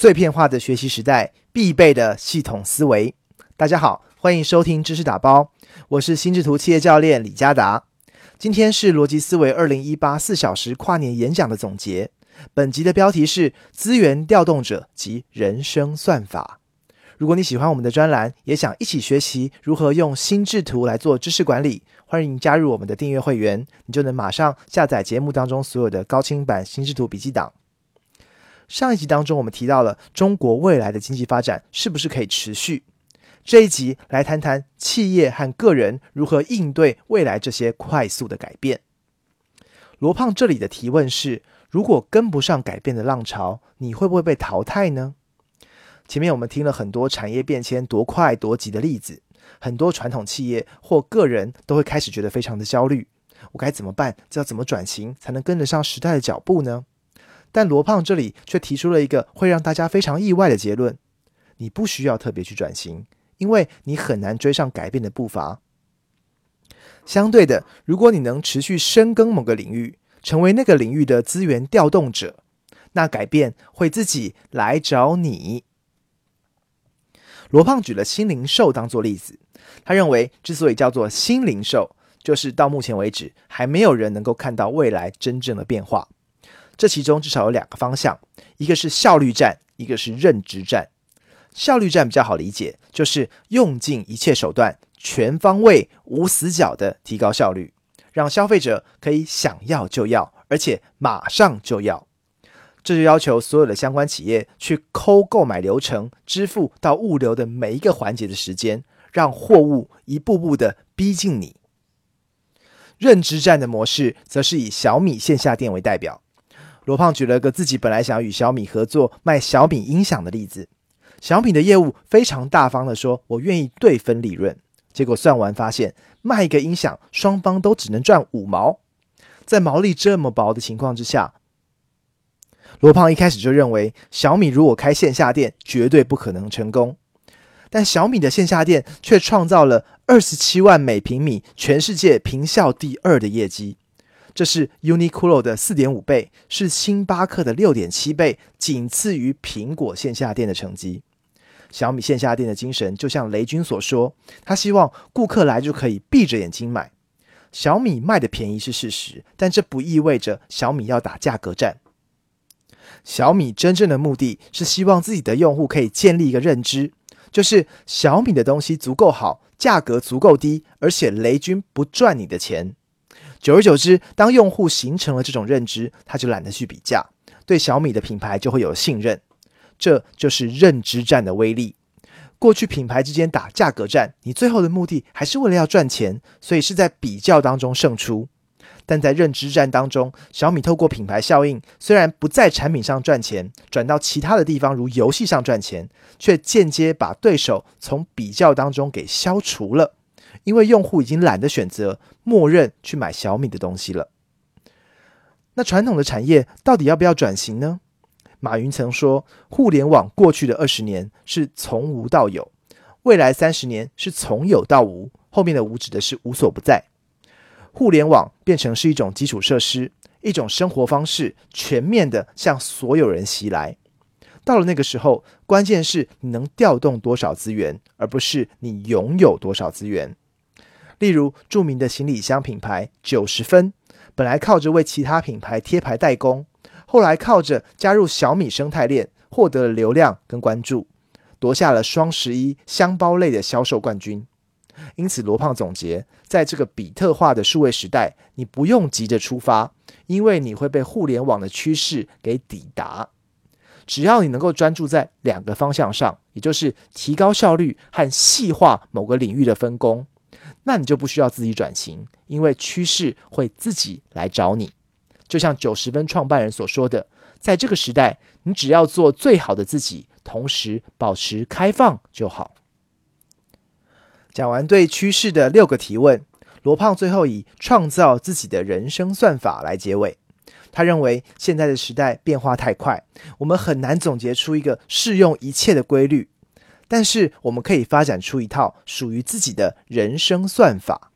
碎片化的学习时代必备的系统思维。大家好，欢迎收听知识打包，我是心智图企业教练李嘉达。今天是逻辑思维二零一八四小时跨年演讲的总结。本集的标题是资源调动者及人生算法。如果你喜欢我们的专栏，也想一起学习如何用心智图来做知识管理，欢迎加入我们的订阅会员，你就能马上下载节目当中所有的高清版心智图笔记档。上一集当中，我们提到了中国未来的经济发展是不是可以持续？这一集来谈谈企业和个人如何应对未来这些快速的改变。罗胖这里的提问是：如果跟不上改变的浪潮，你会不会被淘汰呢？前面我们听了很多产业变迁多快多急的例子，很多传统企业或个人都会开始觉得非常的焦虑。我该怎么办？要怎么转型才能跟得上时代的脚步呢？但罗胖这里却提出了一个会让大家非常意外的结论：你不需要特别去转型，因为你很难追上改变的步伐。相对的，如果你能持续深耕某个领域，成为那个领域的资源调动者，那改变会自己来找你。罗胖举了新零售当做例子，他认为之所以叫做新零售，就是到目前为止还没有人能够看到未来真正的变化。这其中至少有两个方向，一个是效率战，一个是认知战。效率战比较好理解，就是用尽一切手段，全方位、无死角的提高效率，让消费者可以想要就要，而且马上就要。这就要求所有的相关企业去抠购买流程、支付到物流的每一个环节的时间，让货物一步步的逼近你。认知战的模式则是以小米线下店为代表。罗胖举了个自己本来想与小米合作卖小米音响的例子，小米的业务非常大方的说：“我愿意对分利润。”结果算完发现，卖一个音响双方都只能赚五毛，在毛利这么薄的情况之下。罗胖一开始就认为，小米如果开线下店，绝对不可能成功。但小米的线下店却创造了二十七万每平米，全世界平效第二的业绩。这是 Uniqlo 的四点五倍，是星巴克的六点七倍，仅次于苹果线下店的成绩。小米线下店的精神，就像雷军所说，他希望顾客来就可以闭着眼睛买。小米卖的便宜是事实，但这不意味着小米要打价格战。小米真正的目的是希望自己的用户可以建立一个认知，就是小米的东西足够好，价格足够低，而且雷军不赚你的钱。久而久之，当用户形成了这种认知，他就懒得去比价，对小米的品牌就会有信任。这就是认知战的威力。过去品牌之间打价格战，你最后的目的还是为了要赚钱，所以是在比较当中胜出。但在认知战当中，小米透过品牌效应，虽然不在产品上赚钱，转到其他的地方，如游戏上赚钱，却间接把对手从比较当中给消除了。因为用户已经懒得选择，默认去买小米的东西了。那传统的产业到底要不要转型呢？马云曾说，互联网过去的二十年是从无到有，未来三十年是从有到无，后面的无指的是无所不在。互联网变成是一种基础设施，一种生活方式，全面的向所有人袭来。到了那个时候，关键是你能调动多少资源，而不是你拥有多少资源。例如，著名的行李箱品牌九十分，本来靠着为其他品牌贴牌代工，后来靠着加入小米生态链，获得了流量跟关注，夺下了双十一箱包类的销售冠军。因此，罗胖总结，在这个比特化的数位时代，你不用急着出发，因为你会被互联网的趋势给抵达。只要你能够专注在两个方向上，也就是提高效率和细化某个领域的分工，那你就不需要自己转型，因为趋势会自己来找你。就像九十分创办人所说的，在这个时代，你只要做最好的自己，同时保持开放就好。讲完对趋势的六个提问，罗胖最后以创造自己的人生算法来结尾。他认为现在的时代变化太快，我们很难总结出一个适用一切的规律。但是我们可以发展出一套属于自己的人生算法。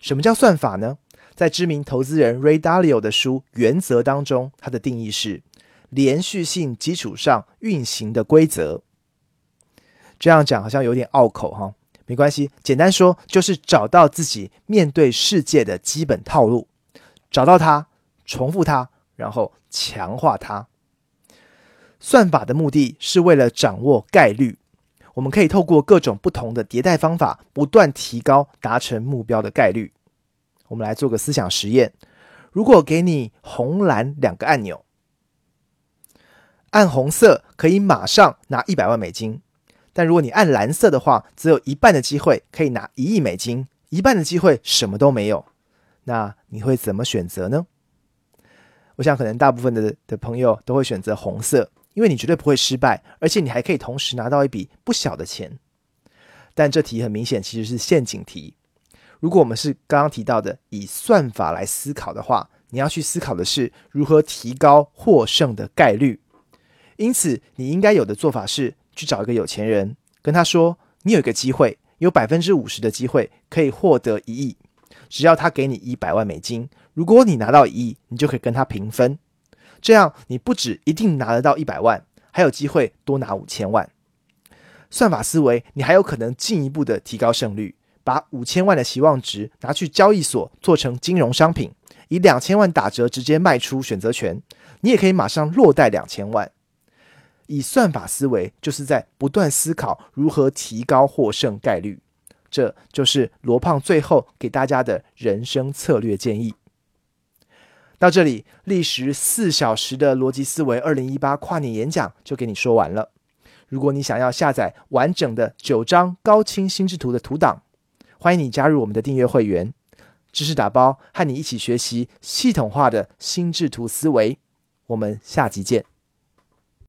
什么叫算法呢？在知名投资人 Ray Dalio 的书《原则》当中，他的定义是：连续性基础上运行的规则。这样讲好像有点拗口哈，没关系，简单说就是找到自己面对世界的基本套路，找到它，重复它，然后强化它。算法的目的是为了掌握概率，我们可以透过各种不同的迭代方法，不断提高达成目标的概率。我们来做个思想实验：如果给你红蓝两个按钮，按红色可以马上拿一百万美金，但如果你按蓝色的话，只有一半的机会可以拿一亿美金，一半的机会什么都没有。那你会怎么选择呢？我想，可能大部分的的朋友都会选择红色。因为你绝对不会失败，而且你还可以同时拿到一笔不小的钱。但这题很明显其实是陷阱题。如果我们是刚刚提到的以算法来思考的话，你要去思考的是如何提高获胜的概率。因此，你应该有的做法是去找一个有钱人，跟他说：“你有一个机会，有百分之五十的机会可以获得一亿，只要他给你一百万美金。如果你拿到一亿，你就可以跟他平分。”这样，你不止一定拿得到一百万，还有机会多拿五千万。算法思维，你还有可能进一步的提高胜率，把五千万的期望值拿去交易所做成金融商品，以两千万打折直接卖出选择权，你也可以马上落袋两千万。以算法思维，就是在不断思考如何提高获胜概率。这就是罗胖最后给大家的人生策略建议。到这里，历时四小时的逻辑思维二零一八跨年演讲就给你说完了。如果你想要下载完整的九张高清心智图的图档，欢迎你加入我们的订阅会员。知识打包，和你一起学习系统化的心智图思维。我们下集见。